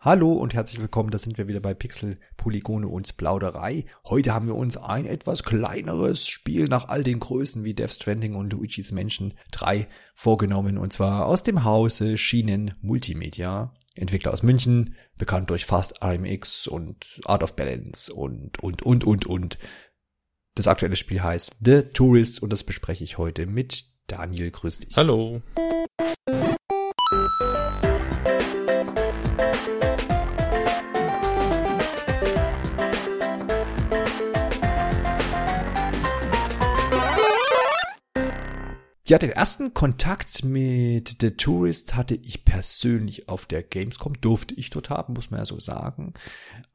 Hallo und herzlich willkommen, da sind wir wieder bei Pixel, Polygone und Plauderei. Heute haben wir uns ein etwas kleineres Spiel nach all den Größen wie Death Stranding und Luigi's Mansion 3 vorgenommen und zwar aus dem Hause Schienen Multimedia. Entwickler aus München, bekannt durch Fast RMX und Art of Balance und, und, und, und, und. Das aktuelle Spiel heißt The Tourist und das bespreche ich heute mit Daniel. Grüß dich. Hallo. Ja, den ersten Kontakt mit The Tourist hatte ich persönlich auf der Gamescom, durfte ich dort haben, muss man ja so sagen.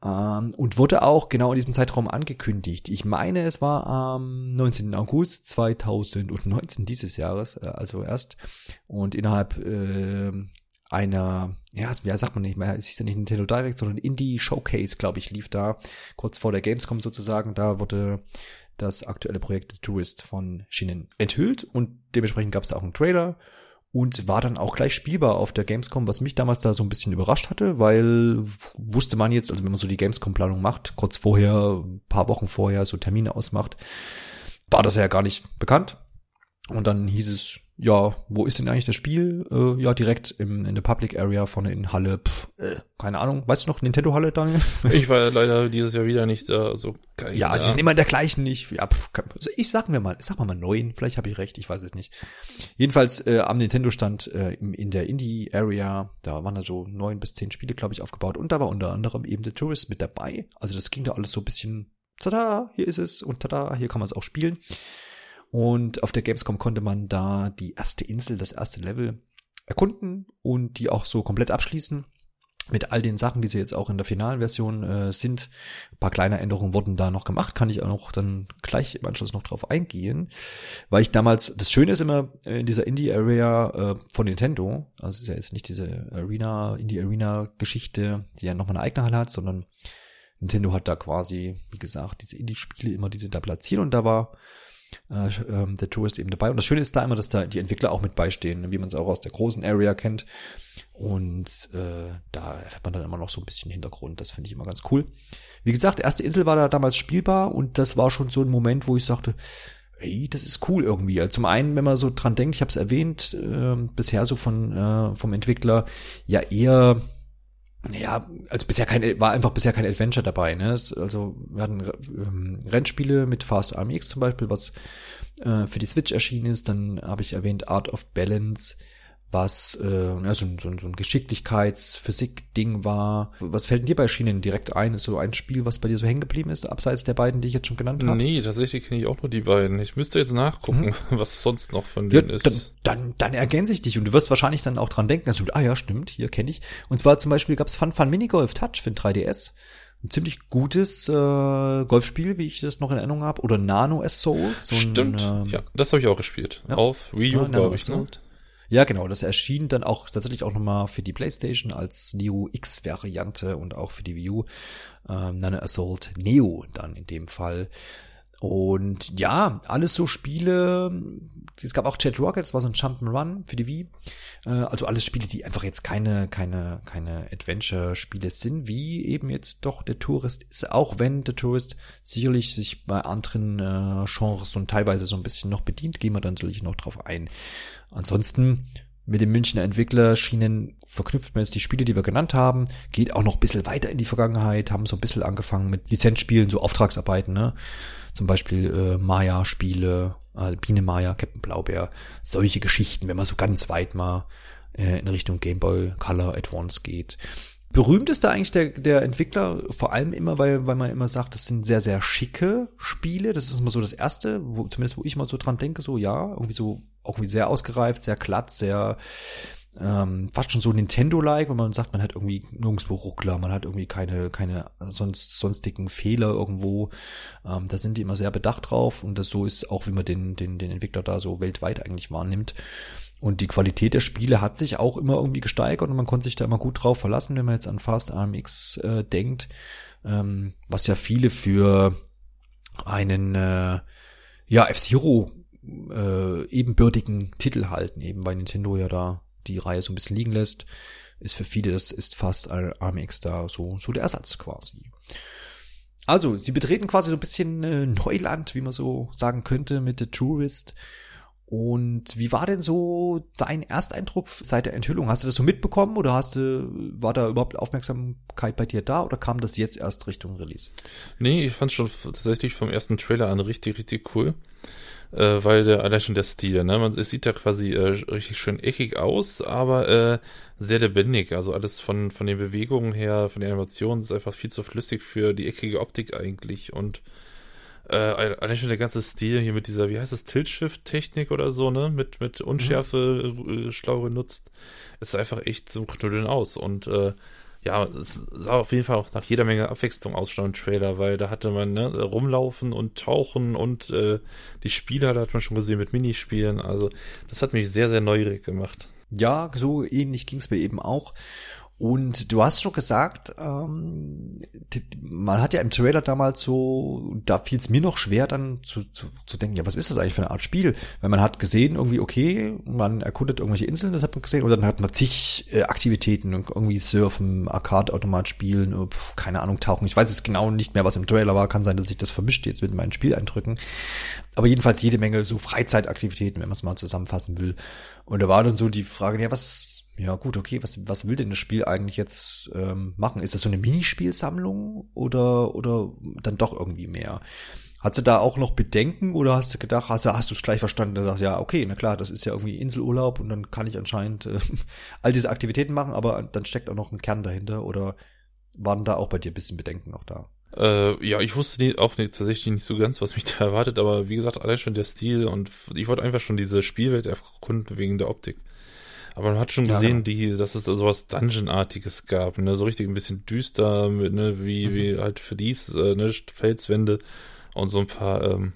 Ähm, und wurde auch genau in diesem Zeitraum angekündigt. Ich meine, es war am 19. August 2019 dieses Jahres, äh, also erst. Und innerhalb äh, einer, ja, wie sagt man nicht mehr, es hieß ja nicht Nintendo Direct, sondern Indie Showcase, glaube ich, lief da kurz vor der Gamescom sozusagen. Da wurde das aktuelle Projekt The Tourist von Shinen enthüllt und dementsprechend gab es da auch einen Trailer und war dann auch gleich spielbar auf der Gamescom, was mich damals da so ein bisschen überrascht hatte, weil wusste man jetzt, also wenn man so die Gamescom-Planung macht, kurz vorher, ein paar Wochen vorher so Termine ausmacht, war das ja gar nicht bekannt. Und dann hieß es, ja, wo ist denn eigentlich das Spiel? Äh, ja, direkt im, in der Public Area vorne in Halle. Pff, äh, keine Ahnung. Weißt du noch, Nintendo Halle, Daniel? Ich war leider dieses Jahr wieder nicht da. Also, kein, ja, sie sind immer in der gleichen nicht. Ja, pff, also ich sag mir mal, sag mal mal neun. Vielleicht habe ich recht, ich weiß es nicht. Jedenfalls äh, am Nintendo stand äh, in der Indie Area, da waren da so neun bis zehn Spiele, glaube ich, aufgebaut. Und da war unter anderem eben The Tourist mit dabei. Also das ging da alles so ein bisschen, tada, hier ist es und tada, hier kann man es auch spielen. Und auf der Gamescom konnte man da die erste Insel, das erste Level erkunden und die auch so komplett abschließen. Mit all den Sachen, wie sie jetzt auch in der finalen Version äh, sind. Ein paar kleine Änderungen wurden da noch gemacht, kann ich auch noch dann gleich im Anschluss noch drauf eingehen. Weil ich damals, das Schöne ist immer äh, in dieser Indie-Area äh, von Nintendo, also ist ja jetzt nicht diese Arena, Indie-Arena-Geschichte, die ja nochmal eine eigene Halle hat, sondern Nintendo hat da quasi, wie gesagt, diese Indie-Spiele immer, die sie da platzieren und da war äh, ähm, der Tourist eben dabei. Und das Schöne ist da immer, dass da die Entwickler auch mit beistehen, wie man es auch aus der großen Area kennt. Und äh, da erfährt man dann immer noch so ein bisschen Hintergrund. Das finde ich immer ganz cool. Wie gesagt, erste Insel war da damals spielbar und das war schon so ein Moment, wo ich sagte, ey, das ist cool irgendwie. Also zum einen, wenn man so dran denkt, ich habe es erwähnt, äh, bisher so von äh, vom Entwickler ja eher ja, also bisher kein, war einfach bisher kein Adventure dabei, ne? Also wir hatten ähm, Rennspiele mit Fast RMX zum Beispiel, was äh, für die Switch erschienen ist. Dann habe ich erwähnt Art of Balance, was äh, ja, so, so, so ein Geschicklichkeits-Physik-Ding war. Was fällt dir bei Schienen direkt ein? Ist so ein Spiel, was bei dir so hängen geblieben ist, abseits der beiden, die ich jetzt schon genannt habe? Nee, tatsächlich kenne ich auch nur die beiden. Ich müsste jetzt nachgucken, mhm. was sonst noch von denen ja, ist. Dann, dann, dann ergänze ich dich und du wirst wahrscheinlich dann auch dran denken, also, ah ja, stimmt, hier kenne ich. Und zwar zum Beispiel gab es Fun Fun Minigolf Touch für den 3DS ein ziemlich gutes äh, Golfspiel, wie ich das noch in Erinnerung habe, oder Nano Assault. So Stimmt, ein, ähm, ja, das habe ich auch gespielt. Ja. Auf Wii U, ja, glaube ich. Ne? Ja, genau. Das erschien dann auch tatsächlich auch nochmal für die PlayStation als Neo X-Variante und auch für die Wii U. Ähm, Nano Assault Neo dann in dem Fall. Und ja, alles so Spiele. Es gab auch Jet Rocket, das war so ein Jump'n'Run für die Wii. Äh, also alles Spiele, die einfach jetzt keine, keine, keine Adventure-Spiele sind, wie eben jetzt doch der Tourist ist, auch wenn der Tourist sicherlich sich bei anderen äh, Genres und teilweise so ein bisschen noch bedient, gehen wir dann natürlich noch drauf ein. Ansonsten mit dem Münchner Entwickler schienen verknüpft man jetzt die Spiele, die wir genannt haben, geht auch noch ein bisschen weiter in die Vergangenheit, haben so ein bisschen angefangen mit Lizenzspielen, so Auftragsarbeiten, ne? Zum Beispiel äh, Maya-Spiele, äh, Biene Maya, Captain Blaubeer, solche Geschichten, wenn man so ganz weit mal äh, in Richtung Game Boy Color Advance geht. Berühmt ist da eigentlich der, der Entwickler, vor allem immer, weil, weil man immer sagt, das sind sehr, sehr schicke Spiele. Das ist immer so das Erste, wo, zumindest wo ich mal so dran denke, so ja, irgendwie so, irgendwie sehr ausgereift, sehr glatt, sehr ähm, fast schon so Nintendo-like, wenn man sagt, man hat irgendwie nirgendwo Ruckler, man hat irgendwie keine, keine sonst, sonstigen Fehler irgendwo. Ähm, da sind die immer sehr bedacht drauf und das so ist auch, wie man den, den, den Entwickler da so weltweit eigentlich wahrnimmt. Und die Qualität der Spiele hat sich auch immer irgendwie gesteigert und man konnte sich da immer gut drauf verlassen, wenn man jetzt an Fast RMX äh, denkt, ähm, was ja viele für einen äh, ja F-Zero äh, ebenbürtigen Titel halten, eben weil Nintendo ja da die Reihe so ein bisschen liegen lässt ist für viele, das ist fast Armix da so, so der Ersatz quasi. Also, sie betreten quasi so ein bisschen äh, Neuland, wie man so sagen könnte, mit The Tourist. Und wie war denn so dein Ersteindruck seit der Enthüllung? Hast du das so mitbekommen oder hast du, war da überhaupt Aufmerksamkeit bei dir da oder kam das jetzt erst Richtung Release? Nee, ich fand schon tatsächlich vom ersten Trailer an richtig, richtig cool äh, weil der allein schon der Stil, ne? Man es sieht ja quasi äh, richtig schön eckig aus, aber äh, sehr lebendig. Also alles von von den Bewegungen her, von den Animationen ist einfach viel zu flüssig für die eckige Optik eigentlich und äh, allein schon der ganze Stil hier mit dieser, wie heißt das, Tilt-Shift-Technik oder so, ne? Mit, mit Unschärfe mhm. schlau genutzt. Ist einfach echt zum Knuddeln aus. Und äh, ja, es sah auf jeden Fall auch nach jeder Menge Abwechslung aus schon im Trailer, weil da hatte man ne, rumlaufen und tauchen und äh, die Spieler, da hat man schon gesehen mit Minispielen. Also das hat mich sehr, sehr neugierig gemacht. Ja, so ähnlich ging's mir eben auch. Und du hast schon gesagt, ähm, man hat ja im Trailer damals so, da fiel es mir noch schwer dann zu, zu, zu denken, ja, was ist das eigentlich für eine Art Spiel? Weil man hat gesehen, irgendwie, okay, man erkundet irgendwelche Inseln, das hat man gesehen, und dann hat man zig äh, Aktivitäten, irgendwie surfen, Arcade-Automat spielen, äh, pf, keine Ahnung, tauchen. Ich weiß jetzt genau nicht mehr, was im Trailer war, kann sein, dass ich das vermischt jetzt mit meinen Spieleindrücken. Aber jedenfalls jede Menge so Freizeitaktivitäten, wenn man es mal zusammenfassen will. Und da war dann so die Frage, ja, was ja, gut, okay. Was, was will denn das Spiel eigentlich jetzt ähm, machen? Ist das so eine Minispielsammlung oder, oder dann doch irgendwie mehr? Hast du da auch noch Bedenken oder hast du gedacht, hast du hast du es gleich verstanden, und sagst, ja, okay, na klar, das ist ja irgendwie Inselurlaub und dann kann ich anscheinend äh, all diese Aktivitäten machen, aber dann steckt auch noch ein Kern dahinter oder waren da auch bei dir ein bisschen Bedenken noch da? Äh, ja, ich wusste nie, auch nicht, tatsächlich nicht so ganz, was mich da erwartet, aber wie gesagt, allein schon der Stil und ich wollte einfach schon diese Spielwelt erkunden wegen der Optik. Aber man hat schon gesehen, ja, genau. die, dass es da sowas Dungeon-artiges gab, ne, so richtig ein bisschen düster, mit, ne, wie, mhm. wie halt Verlies, äh, ne, Felswände und so ein paar, ähm,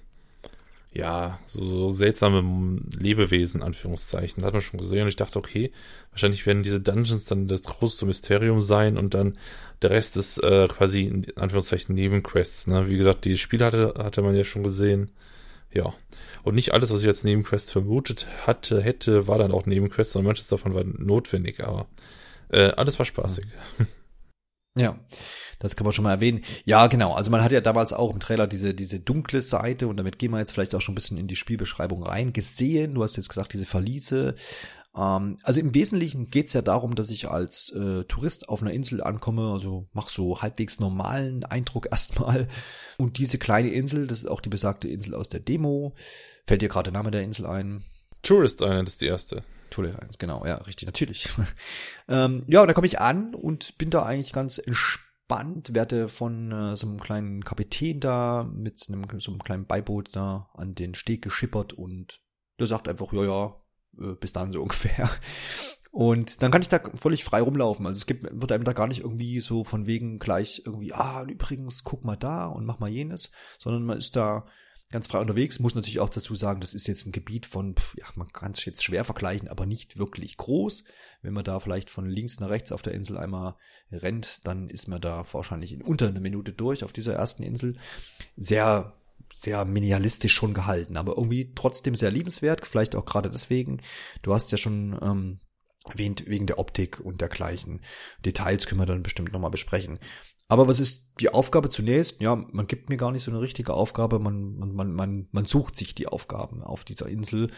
ja, so, so seltsame Lebewesen, Anführungszeichen. Da hat man schon gesehen und ich dachte, okay, wahrscheinlich werden diese Dungeons dann das große Mysterium sein und dann der Rest ist äh, quasi in Anführungszeichen Nebenquests. Ne? Wie gesagt, die Spiele hatte, hatte man ja schon gesehen. Ja. Und nicht alles, was ich als Nebenquest vermutet hatte, hätte, war dann auch Nebenquest, sondern manches davon war notwendig, aber äh, alles war spaßig. Ja, das kann man schon mal erwähnen. Ja, genau. Also man hat ja damals auch im Trailer diese, diese dunkle Seite und damit gehen wir jetzt vielleicht auch schon ein bisschen in die Spielbeschreibung rein gesehen. Du hast jetzt gesagt, diese Verliese, ähm, also im Wesentlichen geht's ja darum, dass ich als äh, Tourist auf einer Insel ankomme, also mach so halbwegs normalen Eindruck erstmal. Und diese kleine Insel, das ist auch die besagte Insel aus der Demo. Fällt dir gerade der Name der Insel ein? Tourist Island ist die erste. Tourist Island, genau, ja, richtig, natürlich. ähm, ja, und dann komme ich an und bin da eigentlich ganz entspannt, werde von äh, so einem kleinen Kapitän da mit einem, so einem kleinen Beiboot da an den Steg geschippert und der sagt einfach, ja, ja, äh, bis dann so ungefähr. Und dann kann ich da völlig frei rumlaufen. Also es gibt, wird einem da gar nicht irgendwie so von wegen gleich irgendwie, ah, übrigens, guck mal da und mach mal jenes, sondern man ist da ganz frei unterwegs. Muss natürlich auch dazu sagen, das ist jetzt ein Gebiet von, pf, ja, man kann es jetzt schwer vergleichen, aber nicht wirklich groß. Wenn man da vielleicht von links nach rechts auf der Insel einmal rennt, dann ist man da wahrscheinlich in unter einer Minute durch auf dieser ersten Insel. Sehr sehr minimalistisch schon gehalten, aber irgendwie trotzdem sehr liebenswert, vielleicht auch gerade deswegen. Du hast ja schon ähm, wegen der Optik und dergleichen. Details können wir dann bestimmt nochmal besprechen. Aber was ist die Aufgabe zunächst? Ja, man gibt mir gar nicht so eine richtige Aufgabe. Man, man, man, man, sucht sich die Aufgaben auf dieser Insel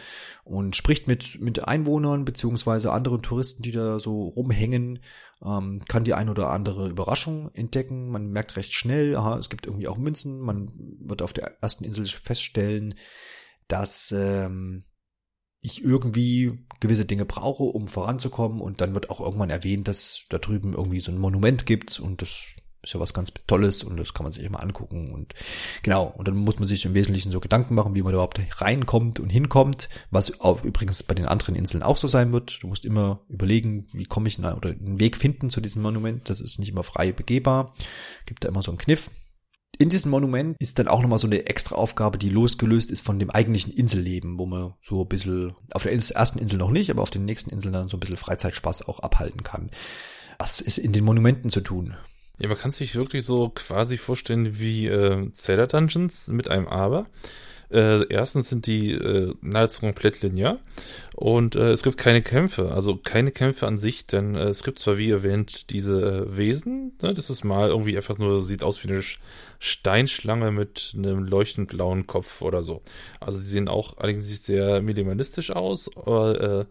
und spricht mit, mit Einwohnern beziehungsweise anderen Touristen, die da so rumhängen, ähm, kann die ein oder andere Überraschung entdecken. Man merkt recht schnell, aha, es gibt irgendwie auch Münzen. Man wird auf der ersten Insel feststellen, dass ähm, ich irgendwie gewisse Dinge brauche, um voranzukommen. Und dann wird auch irgendwann erwähnt, dass da drüben irgendwie so ein Monument gibt und das ist ja was ganz Tolles und das kann man sich immer angucken und genau. Und dann muss man sich im Wesentlichen so Gedanken machen, wie man überhaupt reinkommt und hinkommt, was auch übrigens bei den anderen Inseln auch so sein wird. Du musst immer überlegen, wie komme ich na, oder einen Weg finden zu diesem Monument. Das ist nicht immer frei begehbar. Gibt da immer so einen Kniff. In diesem Monument ist dann auch nochmal so eine extra Aufgabe, die losgelöst ist von dem eigentlichen Inselleben, wo man so ein bisschen, auf der ersten Insel noch nicht, aber auf den nächsten Inseln dann so ein bisschen Freizeitspaß auch abhalten kann. Was ist in den Monumenten zu tun? Ja, man kann sich wirklich so quasi vorstellen wie äh, Zelda Dungeons mit einem Aber. Äh, erstens sind die äh, nahezu komplett linear und äh, es gibt keine Kämpfe, also keine Kämpfe an sich, denn äh, es gibt zwar wie erwähnt diese äh, Wesen, ne, das ist mal irgendwie einfach nur, sieht aus wie eine Steinschlange mit einem leuchtend blauen Kopf oder so. Also die sehen auch allerdings sehr minimalistisch aus, aber äh,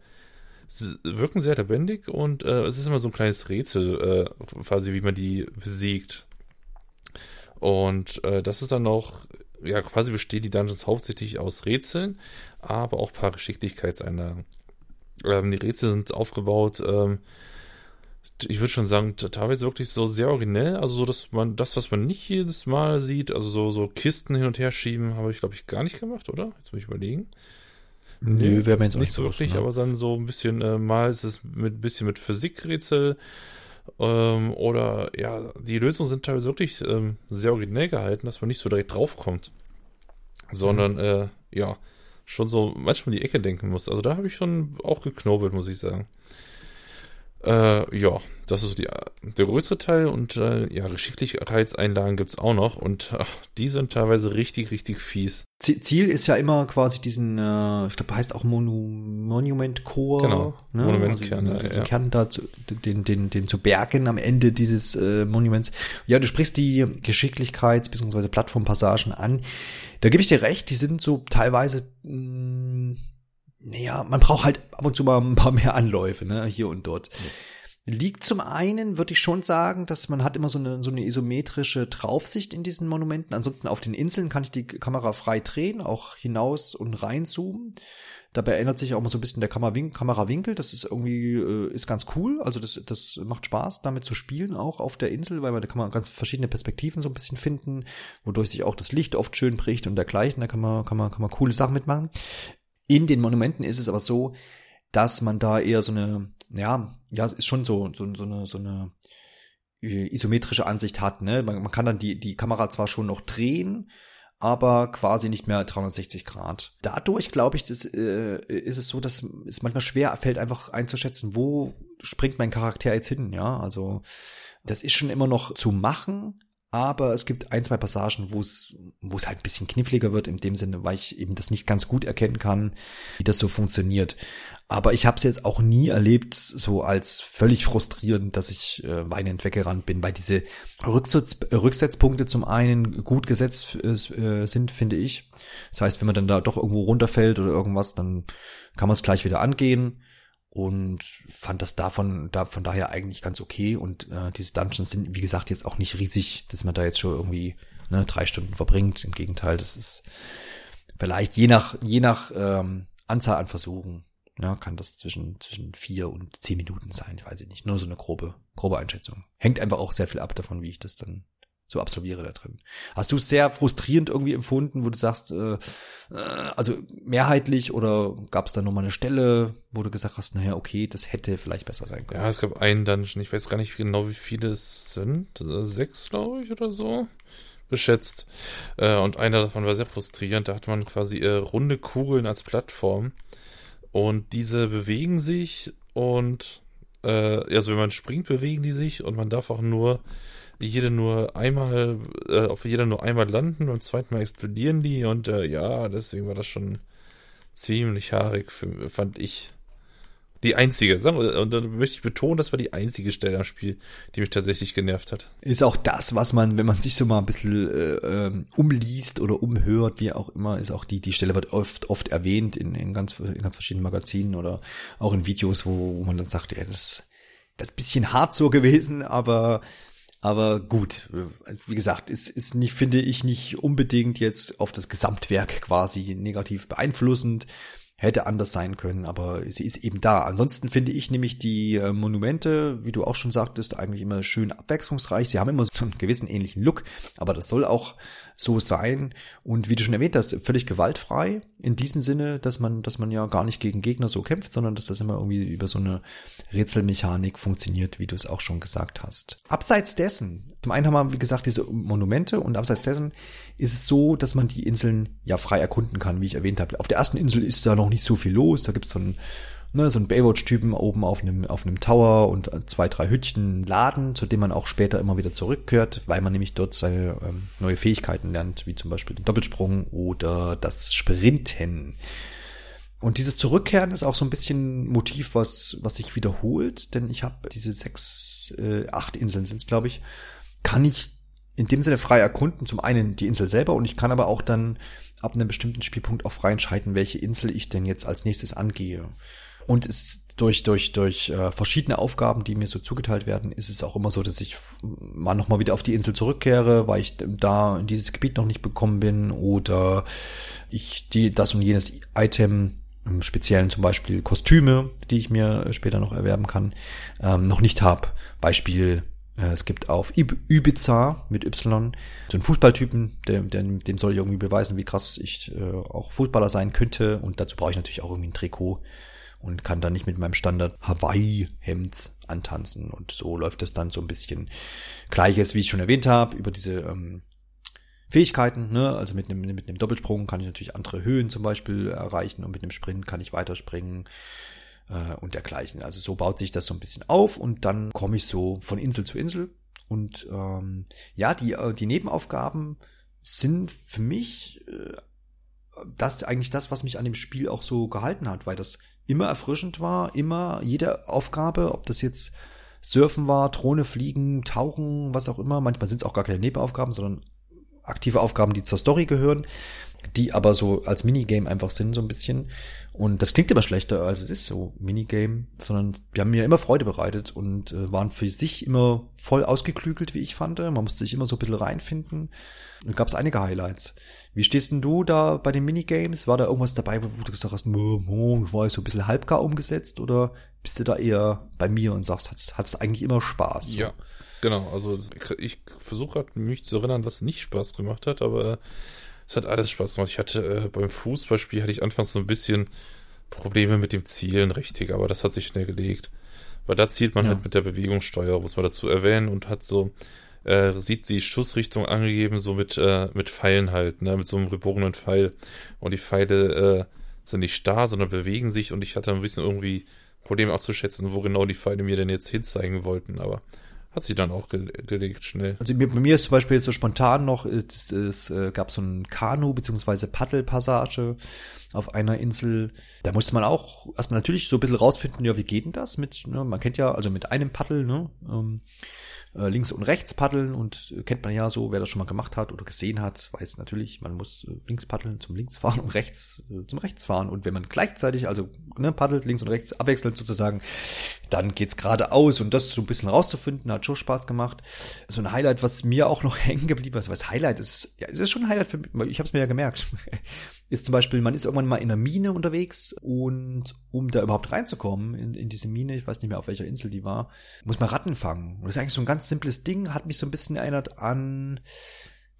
sie wirken sehr lebendig und äh, es ist immer so ein kleines Rätsel, äh, quasi wie man die besiegt. Und äh, das ist dann auch ja, quasi bestehen die Dungeons hauptsächlich aus Rätseln, aber auch ein paar Geschicklichkeitseinlagen. Ähm, die Rätsel sind aufgebaut, ähm, ich würde schon sagen, teilweise wirklich so sehr originell, also so, dass man das, was man nicht jedes Mal sieht, also so, so Kisten hin und her schieben, habe ich, glaube ich, gar nicht gemacht, oder? Jetzt muss ich überlegen. Nö, wäre mir jetzt auch nicht so wirklich, ne? aber dann so ein bisschen, äh, mal ist es mit ein bisschen mit Physikrätsel, ähm, oder ja, die Lösungen sind teilweise wirklich ähm, sehr originell gehalten, dass man nicht so direkt draufkommt. Sondern, mhm. äh, ja, schon so manchmal die Ecke denken muss. Also da habe ich schon auch geknobelt, muss ich sagen. Äh, ja, das ist die, der größere Teil und äh, ja, Geschicklichkeitseinlagen gibt's auch noch und ach, die sind teilweise richtig, richtig fies. Ziel ist ja immer quasi diesen, äh, ich glaube, heißt auch Monu Monument Core. Genau, ne? Monumentkern. Also, den, ja. Kern da zu, den, den, den zu bergen am Ende dieses äh, Monuments. Ja, du sprichst die Geschicklichkeits- bzw. Plattformpassagen an. Da gebe ich dir recht, die sind so teilweise mh, mm, naja, man braucht halt ab und zu mal ein paar mehr Anläufe, ne, hier und dort. Ja. Liegt zum einen, würde ich schon sagen, dass man hat immer so eine, so eine isometrische Draufsicht in diesen Monumenten. Ansonsten auf den Inseln kann ich die Kamera frei drehen, auch hinaus und reinzoomen. Dabei ändert sich auch mal so ein bisschen der Kamerawinkel. Das ist irgendwie, äh, ist ganz cool. Also das, das macht Spaß, damit zu spielen, auch auf der Insel, weil man, da kann man ganz verschiedene Perspektiven so ein bisschen finden, wodurch sich auch das Licht oft schön bricht und dergleichen. Da kann man, kann man, kann man coole Sachen mitmachen. In den Monumenten ist es aber so, dass man da eher so eine, ja, ja, es ist schon so, so, so eine, so eine äh, isometrische Ansicht hat, ne? Man, man kann dann die, die Kamera zwar schon noch drehen, aber quasi nicht mehr 360 Grad. Dadurch glaube ich, das, äh, ist es so, dass es manchmal schwer fällt, einfach einzuschätzen, wo springt mein Charakter jetzt hin, ja. Also das ist schon immer noch zu machen, aber es gibt ein, zwei Passagen, wo es, wo es halt ein bisschen kniffliger wird, in dem Sinne, weil ich eben das nicht ganz gut erkennen kann, wie das so funktioniert. Aber ich habe es jetzt auch nie erlebt, so als völlig frustrierend, dass ich äh, weinend weggerannt bin, weil diese Rücksitz, Rücksetzpunkte zum einen gut gesetzt äh, sind, finde ich. Das heißt, wenn man dann da doch irgendwo runterfällt oder irgendwas, dann kann man es gleich wieder angehen und fand das davon da von daher eigentlich ganz okay und äh, diese Dungeons sind wie gesagt jetzt auch nicht riesig, dass man da jetzt schon irgendwie ne, drei Stunden verbringt. Im Gegenteil, das ist vielleicht je nach je nach ähm, Anzahl an Versuchen ja, kann das zwischen zwischen vier und zehn Minuten sein, ich weiß ich nicht, nur so eine grobe grobe Einschätzung. Hängt einfach auch sehr viel ab davon, wie ich das dann so absolviere da drin. Hast du es sehr frustrierend irgendwie empfunden, wo du sagst, äh, äh, also mehrheitlich oder gab es da nochmal eine Stelle, wo du gesagt hast, naja, okay, das hätte vielleicht besser sein können? Ja, es gab einen Dungeon, ich weiß gar nicht genau, wie viele es sind, äh, sechs, glaube ich, oder so, beschätzt. Äh, und einer davon war sehr frustrierend, da hat man quasi äh, runde Kugeln als Plattform und diese bewegen sich und also wenn man springt, bewegen die sich und man darf auch nur jede nur einmal, äh, auf jeder nur einmal landen, beim zweiten Mal explodieren die und äh, ja, deswegen war das schon ziemlich haarig, für, fand ich. Die einzige, und dann möchte ich betonen, das war die einzige Stelle am Spiel, die mich tatsächlich genervt hat. Ist auch das, was man, wenn man sich so mal ein bisschen äh, ähm, umliest oder umhört, wie auch immer, ist auch die, die Stelle wird oft, oft erwähnt in, in, ganz, in ganz verschiedenen Magazinen oder auch in Videos, wo, wo man dann sagt, ja, das, das ist bisschen hart so gewesen, aber aber gut, wie gesagt, ist, ist nicht, finde ich, nicht unbedingt jetzt auf das Gesamtwerk quasi negativ beeinflussend hätte anders sein können, aber sie ist eben da. Ansonsten finde ich nämlich die äh, Monumente, wie du auch schon sagtest, eigentlich immer schön abwechslungsreich. Sie haben immer so einen gewissen ähnlichen Look, aber das soll auch so sein. Und wie du schon erwähnt hast, völlig gewaltfrei in diesem Sinne, dass man, dass man ja gar nicht gegen Gegner so kämpft, sondern dass das immer irgendwie über so eine Rätselmechanik funktioniert, wie du es auch schon gesagt hast. Abseits dessen, zum einen haben wir, wie gesagt, diese Monumente und abseits dessen ist es so, dass man die Inseln ja frei erkunden kann, wie ich erwähnt habe. Auf der ersten Insel ist da noch nicht so viel los, da gibt es so ein ne, so ein Baywatch-Typen oben auf einem, auf einem Tower und zwei, drei Hütchen laden, zu dem man auch später immer wieder zurückkehrt, weil man nämlich dort seine ähm, neue Fähigkeiten lernt, wie zum Beispiel den Doppelsprung oder das Sprinten. Und dieses Zurückkehren ist auch so ein bisschen Motiv, was, was sich wiederholt, denn ich habe diese sechs, äh, acht Inseln sind es, glaube ich, kann ich in dem Sinne frei erkunden. Zum einen die Insel selber und ich kann aber auch dann ab einem bestimmten Spielpunkt auch frei entscheiden, welche Insel ich denn jetzt als nächstes angehe. Und es durch durch durch äh, verschiedene Aufgaben, die mir so zugeteilt werden, ist es auch immer so, dass ich mal noch mal wieder auf die Insel zurückkehre, weil ich da in dieses Gebiet noch nicht bekommen bin oder ich die das und jenes Item im Speziellen zum Beispiel Kostüme, die ich mir später noch erwerben kann, ähm, noch nicht habe. Beispiel äh, es gibt auf Ibiza mit Y so einen Fußballtypen, dem, dem, dem soll ich irgendwie beweisen, wie krass ich äh, auch Fußballer sein könnte. Und dazu brauche ich natürlich auch irgendwie ein Trikot und kann dann nicht mit meinem Standard Hawaii-Hemd antanzen. Und so läuft es dann so ein bisschen Gleiches, wie ich schon erwähnt habe, über diese ähm, Fähigkeiten. Ne? Also mit einem, mit einem Doppelsprung kann ich natürlich andere Höhen zum Beispiel erreichen und mit einem Sprint kann ich weiterspringen äh, und dergleichen. Also so baut sich das so ein bisschen auf und dann komme ich so von Insel zu Insel. Und ähm, ja, die, äh, die Nebenaufgaben sind für mich äh, das eigentlich das, was mich an dem Spiel auch so gehalten hat, weil das immer erfrischend war, immer jede Aufgabe, ob das jetzt Surfen war, Drohne fliegen, tauchen, was auch immer. Manchmal sind es auch gar keine Nebenaufgaben, sondern aktive Aufgaben, die zur Story gehören die aber so als Minigame einfach sind, so ein bisschen. Und das klingt immer schlechter, als es ist, so Minigame, sondern die haben mir immer Freude bereitet und äh, waren für sich immer voll ausgeklügelt, wie ich fand. Man musste sich immer so ein bisschen reinfinden. Da gab es einige Highlights. Wie stehst denn du da bei den Minigames? War da irgendwas dabei, wo du gesagt hast, war ich so ein bisschen halbgar umgesetzt oder bist du da eher bei mir und sagst, hat es eigentlich immer Spaß? So? Ja, genau. Also ich versuche gerade mich zu erinnern, was nicht Spaß gemacht hat, aber es hat alles Spaß gemacht. Ich hatte äh, beim Fußballspiel hatte ich anfangs so ein bisschen Probleme mit dem Zielen richtig, aber das hat sich schnell gelegt. Weil da zielt man ja. halt mit der Bewegungssteuer, muss man dazu erwähnen, und hat so, äh, sieht die Schussrichtung angegeben, so mit, äh, mit Pfeilen halt, ne, mit so einem gebogenen Pfeil. Und die Pfeile äh, sind nicht starr, sondern bewegen sich und ich hatte ein bisschen irgendwie Probleme abzuschätzen, wo genau die Pfeile mir denn jetzt hinzeigen wollten, aber hat sich dann auch gelegt schnell. Also bei mir ist zum Beispiel jetzt so spontan noch, es, es äh, gab so ein Kanu- beziehungsweise Paddelpassage auf einer Insel. Da musste man auch erstmal natürlich so ein bisschen rausfinden, ja, wie geht denn das mit, ne, man kennt ja, also mit einem Paddel, ne, ähm, äh, links und rechts paddeln und äh, kennt man ja so, wer das schon mal gemacht hat oder gesehen hat, weiß natürlich, man muss links paddeln zum links fahren und rechts zum rechts fahren und wenn man gleichzeitig, also ne, paddelt links und rechts abwechselnd sozusagen, dann geht's geradeaus und das so ein bisschen rauszufinden, hat schon Spaß gemacht. So ein Highlight, was mir auch noch hängen geblieben ist, was Highlight ist, ja, es ist schon ein Highlight für mich, ich habe es mir ja gemerkt, ist zum Beispiel, man ist irgendwann mal in einer Mine unterwegs und um da überhaupt reinzukommen in, in diese Mine, ich weiß nicht mehr auf welcher Insel die war, muss man Ratten fangen. Und das ist eigentlich so ein ganz simples Ding, hat mich so ein bisschen erinnert an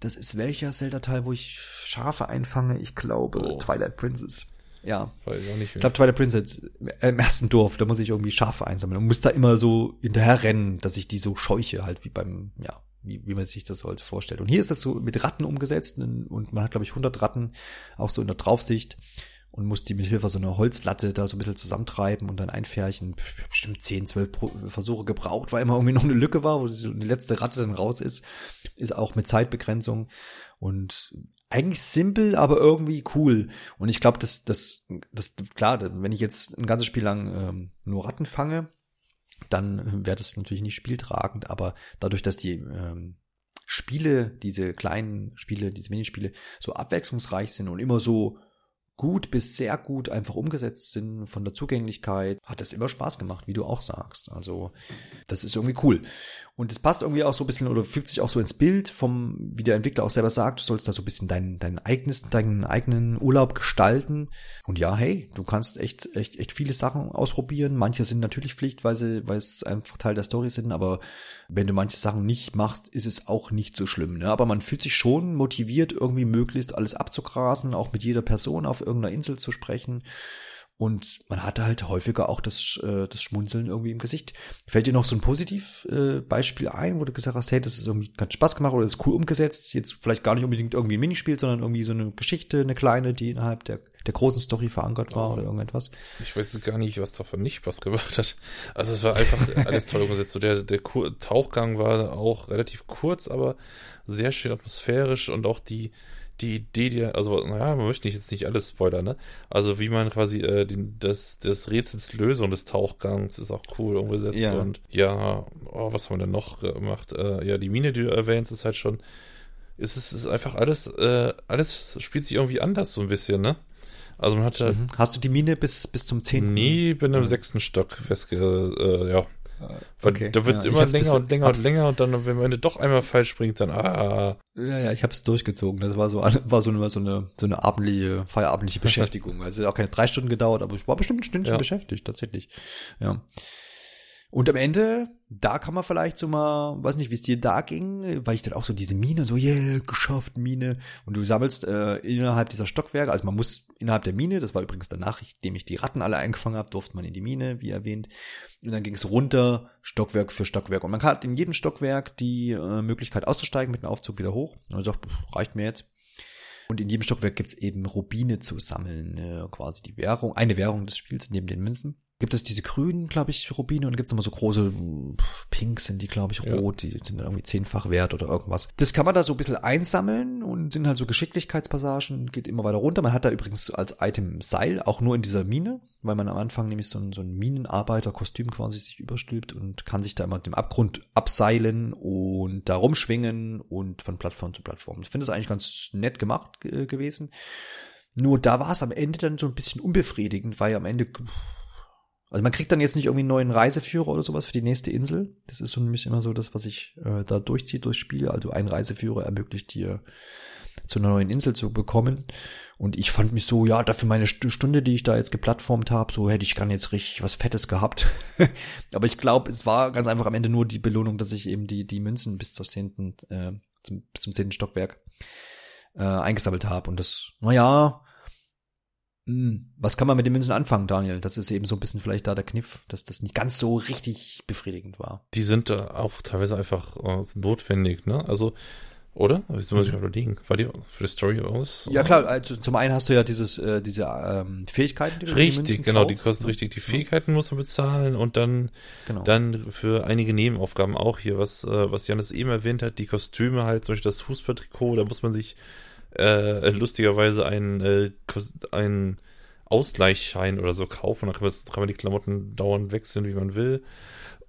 das ist welcher Zelda-Teil, wo ich Schafe einfange? Ich glaube oh. Twilight Princess. Ja. Weiß ich auch nicht. Ich glaube Twilight Princess äh, im ersten Dorf, da muss ich irgendwie Schafe einsammeln und muss da immer so hinterher rennen, dass ich die so scheuche, halt wie beim, ja, wie, wie man sich das so halt vorstellt. Und hier ist das so mit Ratten umgesetzt und man hat, glaube ich, 100 Ratten auch so in der Draufsicht und muss die mit Hilfe so einer Holzlatte da so ein bisschen zusammentreiben und dann einfärchen. Bestimmt 10, 12 Versuche gebraucht, weil immer irgendwie noch eine Lücke war, wo die letzte Ratte dann raus ist. Ist auch mit Zeitbegrenzung. Und eigentlich simpel, aber irgendwie cool. Und ich glaube, dass das, das, klar, wenn ich jetzt ein ganzes Spiel lang ähm, nur Ratten fange, dann wäre das natürlich nicht spieltragend, aber dadurch, dass die ähm, Spiele, diese kleinen Spiele, diese Minispiele so abwechslungsreich sind und immer so gut bis sehr gut einfach umgesetzt sind von der Zugänglichkeit, hat es immer Spaß gemacht, wie du auch sagst. Also das ist irgendwie cool. Und es passt irgendwie auch so ein bisschen oder fügt sich auch so ins Bild vom, wie der Entwickler auch selber sagt, du sollst da so ein bisschen dein, dein eigenes, deinen eigenen Urlaub gestalten. Und ja, hey, du kannst echt, echt, echt viele Sachen ausprobieren. Manche sind natürlich Pflicht, weil sie, weil es einfach Teil der Story sind, aber wenn du manche Sachen nicht machst, ist es auch nicht so schlimm. Ne? Aber man fühlt sich schon motiviert, irgendwie möglichst alles abzugrasen, auch mit jeder Person auf irgendeiner Insel zu sprechen. Und man hatte halt häufiger auch das, äh, das Schmunzeln irgendwie im Gesicht. Fällt dir noch so ein Positivbeispiel äh, ein, wo du gesagt hast, hey, das ist irgendwie ganz Spaß gemacht oder das ist cool umgesetzt? Jetzt vielleicht gar nicht unbedingt irgendwie ein Minispiel, sondern irgendwie so eine Geschichte, eine kleine, die innerhalb der, der großen Story verankert war oder irgendetwas. Ich weiß gar nicht, was davon nicht Spaß gemacht hat. Also es war einfach alles toll umgesetzt. So der, der Tauchgang war auch relativ kurz, aber sehr schön atmosphärisch und auch die, die Idee, die, also, naja, man möchte jetzt nicht alles spoilern, ne? Also, wie man quasi äh, den, das, das Rätsels Lösung des Tauchgangs ist auch cool umgesetzt. Ja. Und ja, oh, was haben wir denn noch gemacht? Äh, ja, die Mine, die du erwähnst, ist halt schon, ist es ist einfach alles, äh, alles spielt sich irgendwie anders so ein bisschen, ne? Also man hat halt. Mhm. Hast du die Mine bis, bis zum zehnten? Nee, bin im sechsten Stock festge, äh, ja, weil okay, da wird ja, immer länger und länger und länger und dann, wenn man doch einmal falsch springt, dann ah. Ja, ja, ich habe es durchgezogen. Das war so, war so eine, so eine, so eine abendliche, feierabendliche Beschäftigung. Also auch keine drei Stunden gedauert, aber ich war bestimmt ein Stündchen ja. beschäftigt, tatsächlich. Ja. Und am Ende, da kann man vielleicht so mal, weiß nicht, wie es dir da ging, weil ich dann auch so diese Mine, so, yeah, geschafft, Mine. Und du sammelst äh, innerhalb dieser Stockwerke, also man muss innerhalb der Mine, das war übrigens der Nachricht, dem ich die Ratten alle eingefangen habe, durfte man in die Mine, wie erwähnt. Und dann ging es runter, Stockwerk für Stockwerk. Und man hat in jedem Stockwerk die äh, Möglichkeit auszusteigen mit einem Aufzug wieder hoch. Und man sagt, reicht mir jetzt. Und in jedem Stockwerk gibt's eben Rubine zu sammeln, äh, quasi die Währung, eine Währung des Spiels neben den Münzen gibt es diese grünen, glaube ich, Rubine und gibt es immer so große Pink sind die, glaube ich, rot, ja. die sind irgendwie zehnfach wert oder irgendwas. Das kann man da so ein bisschen einsammeln und sind halt so Geschicklichkeitspassagen, geht immer weiter runter. Man hat da übrigens als Item Seil, auch nur in dieser Mine, weil man am Anfang nämlich so ein, so ein Minenarbeiter-Kostüm quasi sich überstülpt und kann sich da immer dem Abgrund abseilen und da rumschwingen und von Plattform zu Plattform. Ich finde das eigentlich ganz nett gemacht äh, gewesen. Nur da war es am Ende dann so ein bisschen unbefriedigend, weil am Ende also man kriegt dann jetzt nicht irgendwie einen neuen Reiseführer oder sowas für die nächste Insel. Das ist so nämlich immer so das, was ich äh, da durchziehe durchs Spiel. Also ein Reiseführer ermöglicht dir zu einer neuen Insel zu bekommen. Und ich fand mich so, ja, dafür meine Stunde, die ich da jetzt geplattformt habe, so hätte ich nicht jetzt richtig was Fettes gehabt. Aber ich glaube, es war ganz einfach am Ende nur die Belohnung, dass ich eben die, die Münzen bis zur zehnten, äh, zum, zum zehnten Stockwerk äh, eingesammelt habe. Und das, naja, was kann man mit den Münzen anfangen, Daniel? Das ist eben so ein bisschen vielleicht da der Kniff, dass das nicht ganz so richtig befriedigend war. Die sind äh, auch teilweise einfach äh, notwendig, ne? Also, oder? Das muss ich mhm. überlegen. War die für die Story aus? Ja klar, also zum einen hast du ja dieses, äh, diese ähm, Fähigkeiten, die du Richtig, die genau, die kosten richtig. Die Fähigkeiten muss man bezahlen und dann, genau. dann für einige Nebenaufgaben auch hier, was, äh, was Janis eben erwähnt hat, die Kostüme halt, zum Beispiel das Fußballtrikot, da muss man sich äh, lustigerweise ein, äh, ein Ausgleichsschein oder so kaufen. Dann kann man die Klamotten dauernd wechseln, wie man will.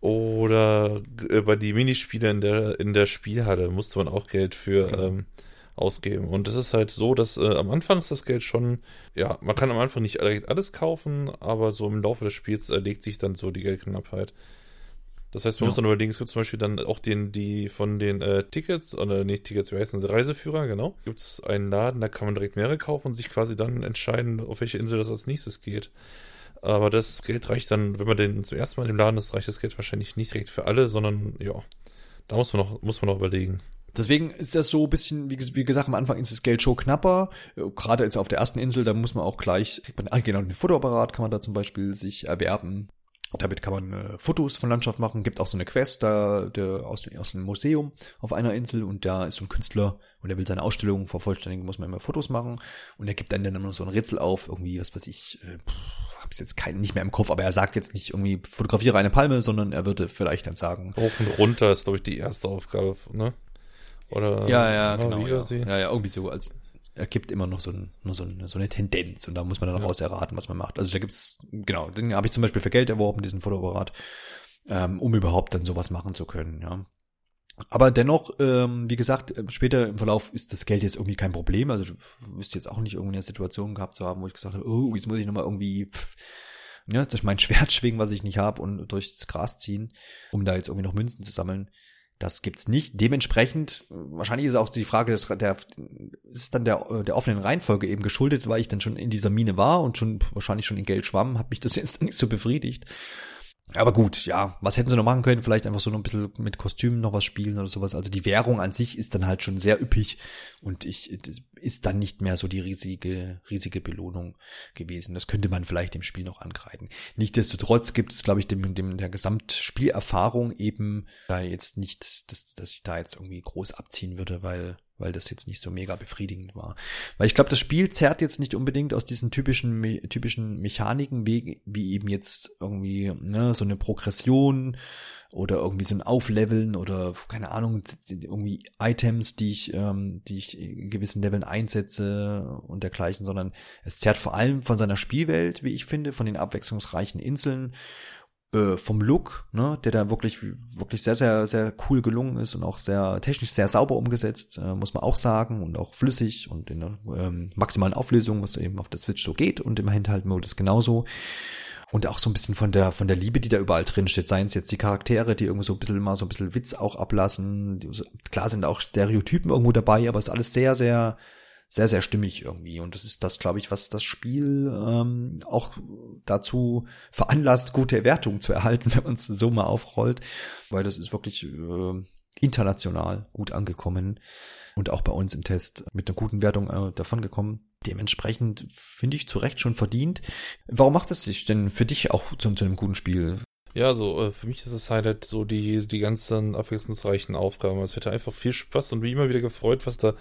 Oder äh, bei die Minispiele in der, in der Spielhalle musste man auch Geld für genau. ähm, ausgeben. Und es ist halt so, dass äh, am Anfang ist das Geld schon, ja, man kann am Anfang nicht alles kaufen, aber so im Laufe des Spiels erlegt sich dann so die Geldknappheit. Das heißt, man ja. muss dann überlegen, es gibt zum Beispiel dann auch den, die von den äh, Tickets, oder nicht Tickets, wie heißen sie, Reiseführer, genau. Gibt es einen Laden, da kann man direkt mehrere kaufen und sich quasi dann entscheiden, auf welche Insel das als nächstes geht. Aber das Geld reicht dann, wenn man den zum ersten Mal im Laden ist, reicht das Geld wahrscheinlich nicht direkt für alle, sondern ja, da muss man noch, muss man noch überlegen. Deswegen ist das so ein bisschen, wie, gesagt, am Anfang ist das Geld schon knapper. Gerade jetzt auf der ersten Insel, da muss man auch gleich, kriegt man, ah, genau, den Fotoapparat kann man da zum Beispiel sich erwerben. Damit kann man äh, Fotos von Landschaft machen. Gibt auch so eine Quest da der, aus, aus einem Museum auf einer Insel und da ist so ein Künstler und der will seine Ausstellung vervollständigen, muss man immer Fotos machen und er gibt dann dann immer so ein Rätsel auf, irgendwie, was weiß ich, äh, habe ich jetzt keinen nicht mehr im Kopf, aber er sagt jetzt nicht irgendwie fotografiere eine Palme, sondern er würde vielleicht dann sagen. Hoch und runter ist, glaube ich, die erste Aufgabe, ne? Oder ja, ja, genau. Ja. ja, ja, irgendwie so als ergibt immer noch so, ein, nur so, eine, so eine Tendenz und da muss man dann ja. aus erraten, was man macht. Also da gibt's, genau, den habe ich zum Beispiel für Geld erworben, diesen Fotoapparat, ähm, um überhaupt dann sowas machen zu können, ja. Aber dennoch, ähm, wie gesagt, äh, später im Verlauf ist das Geld jetzt irgendwie kein Problem. Also du wirst jetzt auch nicht irgendwie eine Situation gehabt zu haben, wo ich gesagt habe, oh, jetzt muss ich nochmal irgendwie pff, ja, durch mein Schwert schwingen, was ich nicht habe, und durchs Gras ziehen, um da jetzt irgendwie noch Münzen zu sammeln. Das gibt's nicht. Dementsprechend, wahrscheinlich ist auch die Frage des, der, ist dann der, der offenen Reihenfolge eben geschuldet, weil ich dann schon in dieser Mine war und schon, wahrscheinlich schon in Geld schwamm, hat mich das jetzt nicht so befriedigt. Aber gut, ja, was hätten sie noch machen können? Vielleicht einfach so noch ein bisschen mit Kostümen noch was spielen oder sowas. Also die Währung an sich ist dann halt schon sehr üppig und ich ist dann nicht mehr so die riesige, riesige Belohnung gewesen. Das könnte man vielleicht dem Spiel noch angreifen. Nichtsdestotrotz gibt es, glaube ich, dem, dem der Gesamtspielerfahrung eben da jetzt nicht, dass, dass ich da jetzt irgendwie groß abziehen würde, weil weil das jetzt nicht so mega befriedigend war. Weil ich glaube, das Spiel zerrt jetzt nicht unbedingt aus diesen typischen typischen Mechaniken, wie, wie eben jetzt irgendwie ne, so eine Progression oder irgendwie so ein Aufleveln oder keine Ahnung, irgendwie Items, die ich, ähm, die ich in gewissen Leveln einsetze und dergleichen, sondern es zerrt vor allem von seiner Spielwelt, wie ich finde, von den abwechslungsreichen Inseln äh, vom Look, ne, der da wirklich wirklich sehr sehr sehr cool gelungen ist und auch sehr technisch sehr sauber umgesetzt, äh, muss man auch sagen und auch flüssig und in der ähm, maximalen Auflösung, was eben auf der Switch so geht und im Handheld-Modus genauso. Und auch so ein bisschen von der von der Liebe, die da überall drin steht, seien es jetzt die Charaktere, die irgendwie so ein bisschen mal so ein bisschen Witz auch ablassen, klar sind auch Stereotypen irgendwo dabei, aber es ist alles sehr sehr sehr, sehr stimmig irgendwie. Und das ist das, glaube ich, was das Spiel ähm, auch dazu veranlasst, gute Wertungen zu erhalten, wenn man es so mal aufrollt. Weil das ist wirklich äh, international gut angekommen und auch bei uns im Test mit einer guten Wertung äh, davon gekommen. Dementsprechend finde ich zu Recht schon verdient. Warum macht es sich denn für dich auch zu, zu einem guten Spiel? Ja, so äh, für mich ist es halt so die die ganzen abwechslungsreichen Aufgaben. Es hätte einfach viel Spaß und mich immer wieder gefreut, was da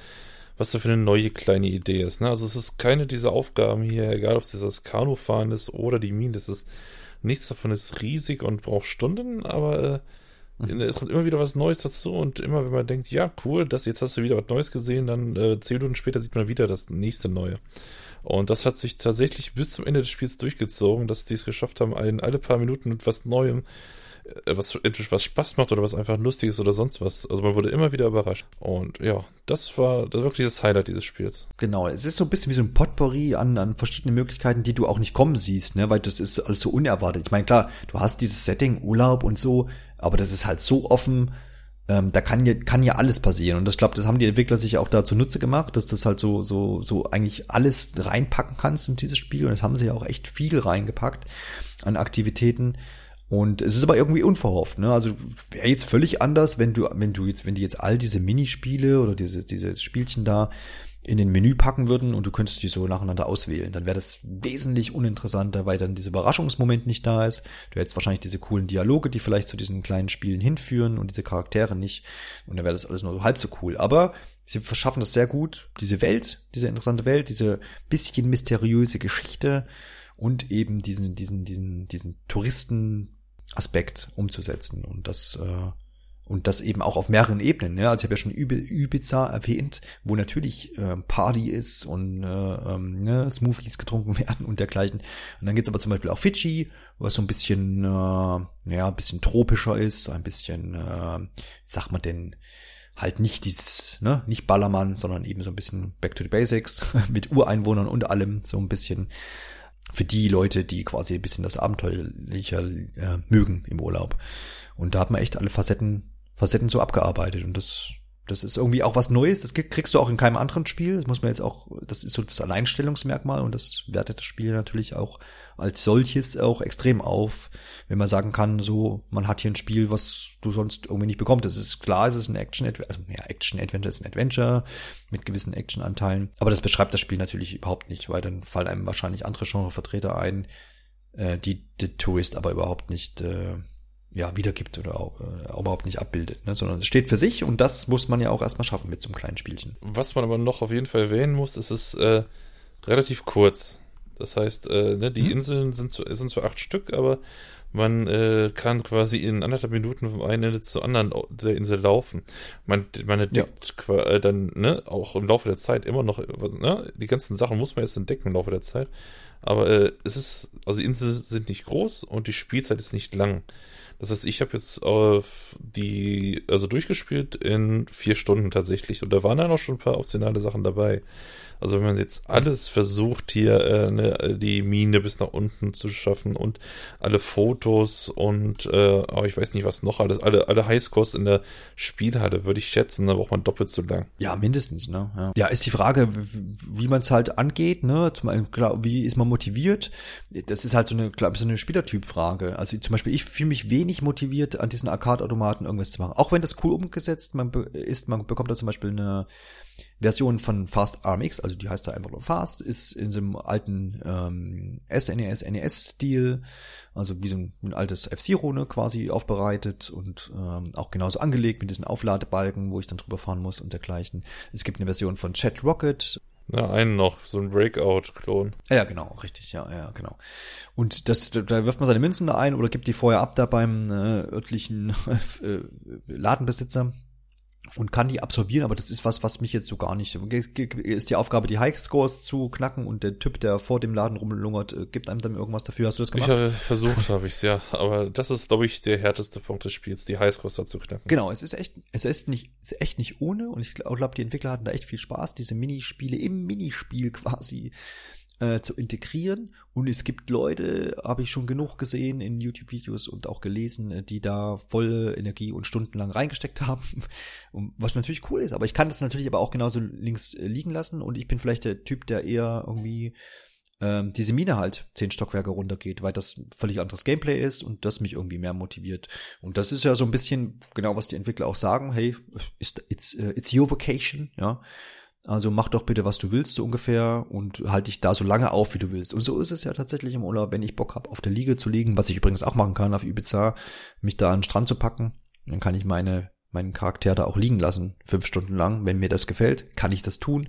was da für eine neue kleine Idee ist. Ne? Also es ist keine dieser Aufgaben hier, egal ob es das Kanufahren ist oder die Mine, das ist nichts davon ist riesig und braucht Stunden, aber äh, mhm. es kommt immer wieder was Neues dazu und immer wenn man denkt, ja cool, das jetzt hast du wieder was Neues gesehen, dann äh, zehn Minuten später sieht man wieder das nächste Neue. Und das hat sich tatsächlich bis zum Ende des Spiels durchgezogen, dass die es geschafft haben, einen alle paar Minuten mit was Neuem äh, was was Spaß macht oder was einfach lustig ist oder sonst was. Also man wurde immer wieder überrascht. Und ja, das war das war wirklich das Highlight dieses Spiels. Genau, es ist so ein bisschen wie so ein Potpourri an, an verschiedenen Möglichkeiten, die du auch nicht kommen siehst, ne, weil das ist alles so unerwartet. Ich meine, klar, du hast dieses Setting, Urlaub und so, aber das ist halt so offen, ähm, da kann ja, kann ja alles passieren. Und das glaube, das haben die Entwickler sich auch da zunutze gemacht, dass das halt so, so, so eigentlich alles reinpacken kannst in dieses Spiel. Und das haben sie ja auch echt viel reingepackt an Aktivitäten. Und es ist aber irgendwie unverhofft, ne? Also wäre jetzt völlig anders, wenn du, wenn du jetzt, wenn die jetzt all diese Minispiele oder diese, diese Spielchen da in den Menü packen würden und du könntest die so nacheinander auswählen, dann wäre das wesentlich uninteressanter, weil dann dieser Überraschungsmoment nicht da ist. Du hättest wahrscheinlich diese coolen Dialoge, die vielleicht zu diesen kleinen Spielen hinführen und diese Charaktere nicht. Und dann wäre das alles nur so halb so cool. Aber sie verschaffen das sehr gut, diese Welt, diese interessante Welt, diese bisschen mysteriöse Geschichte und eben diesen, diesen, diesen, diesen Touristen Aspekt umzusetzen und das äh, und das eben auch auf mehreren Ebenen. Ne? Also ich habe ja schon Ibiza erwähnt, wo natürlich äh, Party ist und äh, ähm, ne, Smoothies getrunken werden und dergleichen. Und dann geht's aber zum Beispiel auch Fidschi, was so ein bisschen, äh, ja, ein bisschen tropischer ist, ein bisschen, äh, wie sagt man denn, halt nicht dieses, ne, nicht Ballermann, sondern eben so ein bisschen Back to the Basics mit Ureinwohnern und allem, so ein bisschen für die Leute, die quasi ein bisschen das Abenteuerliche äh, mögen im Urlaub. Und da hat man echt alle Facetten, Facetten so abgearbeitet und das, das ist irgendwie auch was Neues. Das kriegst du auch in keinem anderen Spiel. Das muss man jetzt auch, das ist so das Alleinstellungsmerkmal und das wertet das Spiel natürlich auch als solches auch extrem auf, wenn man sagen kann, so, man hat hier ein Spiel, was du sonst irgendwie nicht bekommst. Das ist klar, es ist ein Action, also ja, Action Adventure ist ein Adventure mit gewissen Action-Anteilen. Aber das beschreibt das Spiel natürlich überhaupt nicht, weil dann fallen einem wahrscheinlich andere Genrevertreter ein, äh, die The Tourist aber überhaupt nicht, äh, ja, wiedergibt oder auch, äh, überhaupt nicht abbildet, ne? sondern es steht für sich und das muss man ja auch erstmal schaffen mit so einem kleinen Spielchen. Was man aber noch auf jeden Fall erwähnen muss, ist es äh, relativ kurz. Das heißt, äh, ne, die hm. Inseln sind, zu, sind zwar acht Stück, aber man äh, kann quasi in anderthalb Minuten vom einen Ende zur anderen der Insel laufen. Man, man entdeckt ja. äh, dann ne, auch im Laufe der Zeit immer noch, ne, die ganzen Sachen muss man jetzt entdecken im Laufe der Zeit. Aber äh, es ist, also die Inseln sind nicht groß und die Spielzeit ist nicht lang. Das heißt, ich habe jetzt äh, die, also durchgespielt in vier Stunden tatsächlich und da waren dann auch schon ein paar optionale Sachen dabei. Also wenn man jetzt alles versucht, hier äh, ne, die Mine bis nach unten zu schaffen und alle Fotos und äh, oh, ich weiß nicht was noch alles, alle, alle Highscores in der Spielhalle, würde ich schätzen, da braucht man doppelt so lang. Ja, mindestens, ne? Ja, ja ist die Frage, wie man es halt angeht, ne? Zum Beispiel, klar, wie ist man motiviert? Das ist halt so eine, glaube ich, so eine Spielertyp-Frage. Also zum Beispiel, ich fühle mich wenig motiviert, an diesen Arcade-Automaten irgendwas zu machen. Auch wenn das cool umgesetzt man ist, man bekommt da zum Beispiel eine Version von Fast RMX, also die heißt da einfach nur Fast, ist in so einem alten ähm, SNES, NES-Stil, also wie so ein, ein altes F-Zero ne, quasi aufbereitet und ähm, auch genauso angelegt mit diesen Aufladebalken, wo ich dann drüber fahren muss und dergleichen. Es gibt eine Version von Chat Rocket, ja, einen noch, so ein Breakout-Klon. Ja, genau, richtig, ja, ja, genau. Und das, da wirft man seine Münzen da ein oder gibt die vorher ab da beim äh, örtlichen äh, Ladenbesitzer und kann die absorbieren, aber das ist was, was mich jetzt so gar nicht. Ist die Aufgabe, die Highscores zu knacken und der Typ, der vor dem Laden rumlungert, äh, gibt einem dann irgendwas dafür. Hast du das gemacht? Ich habe versucht, habe ich's ja, aber das ist, glaube ich, der härteste Punkt des Spiels, die Highscores da zu knacken. Genau, es ist echt, es ist nicht, es ist echt nicht ohne und ich glaube, die Entwickler hatten da echt viel Spaß, diese Minispiele im Minispiel quasi äh, zu integrieren. Und es gibt Leute, habe ich schon genug gesehen in YouTube-Videos und auch gelesen, äh, die da volle Energie und stundenlang reingesteckt haben. Was natürlich cool ist. Aber ich kann das natürlich aber auch genauso links äh, liegen lassen. Und ich bin vielleicht der Typ, der eher irgendwie ähm, diese Mine halt zehn Stockwerke runtergeht, weil das völlig anderes Gameplay ist und das mich irgendwie mehr motiviert. Und das ist ja so ein bisschen genau, was die Entwickler auch sagen. Hey, it's, it's, uh, it's your vacation, ja. Also mach doch bitte, was du willst, so ungefähr, und halt dich da so lange auf, wie du willst. Und so ist es ja tatsächlich im Urlaub, wenn ich Bock habe, auf der Liege zu liegen, was ich übrigens auch machen kann auf Ibiza, mich da an den Strand zu packen. Dann kann ich meine, meinen Charakter da auch liegen lassen, fünf Stunden lang. Wenn mir das gefällt, kann ich das tun,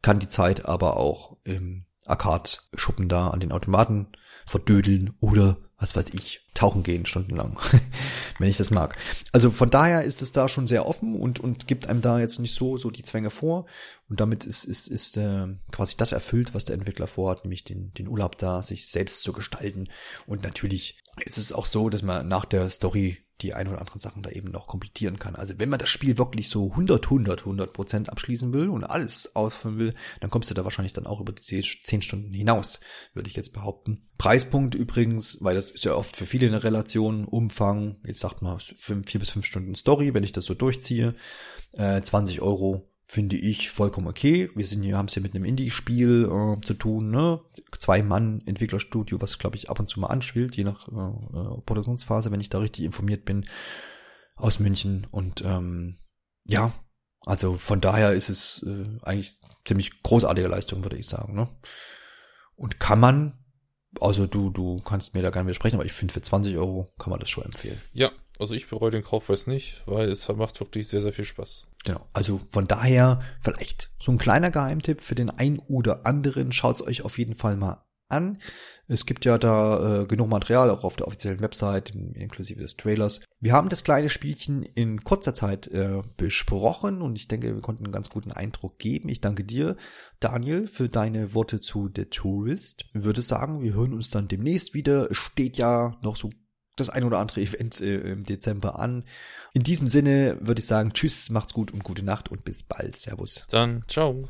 kann die Zeit aber auch im Arcade-Schuppen da an den Automaten verdödeln oder was weiß ich, tauchen gehen stundenlang, wenn ich das mag. Also von daher ist es da schon sehr offen und und gibt einem da jetzt nicht so so die Zwänge vor und damit ist ist ist äh, quasi das erfüllt, was der Entwickler vorhat, nämlich den den Urlaub da sich selbst zu gestalten und natürlich ist es auch so, dass man nach der Story die ein oder anderen Sachen da eben noch komplettieren kann. Also wenn man das Spiel wirklich so 100, 100, 100 Prozent abschließen will und alles ausfüllen will, dann kommst du da wahrscheinlich dann auch über die 10 Stunden hinaus, würde ich jetzt behaupten. Preispunkt übrigens, weil das ist ja oft für viele eine Relation, Umfang, jetzt sagt man 4 bis 5 Stunden Story, wenn ich das so durchziehe, äh, 20 Euro finde ich vollkommen okay. Wir sind hier, haben es hier mit einem Indie-Spiel äh, zu tun, ne? Zwei Mann Entwicklerstudio, was glaube ich ab und zu mal anschwillt, je nach äh, äh, Produktionsphase, wenn ich da richtig informiert bin, aus München. Und ähm, ja, also von daher ist es äh, eigentlich ziemlich großartige Leistung, würde ich sagen, ne? Und kann man, also du, du kannst mir da gerne widersprechen, aber ich finde für 20 Euro kann man das schon empfehlen. Ja, also ich bereue den Kaufpreis nicht, weil es macht wirklich sehr, sehr viel Spaß. Genau. Also von daher vielleicht so ein kleiner Geheimtipp für den ein oder anderen. Schaut's euch auf jeden Fall mal an. Es gibt ja da äh, genug Material auch auf der offiziellen Website, inklusive des Trailers. Wir haben das kleine Spielchen in kurzer Zeit äh, besprochen und ich denke, wir konnten einen ganz guten Eindruck geben. Ich danke dir, Daniel, für deine Worte zu The Tourist. Ich würde sagen, wir hören uns dann demnächst wieder. Es steht ja noch so das ein oder andere Event äh, im Dezember an. In diesem Sinne würde ich sagen, tschüss, macht's gut und gute Nacht und bis bald. Servus. Dann, ciao.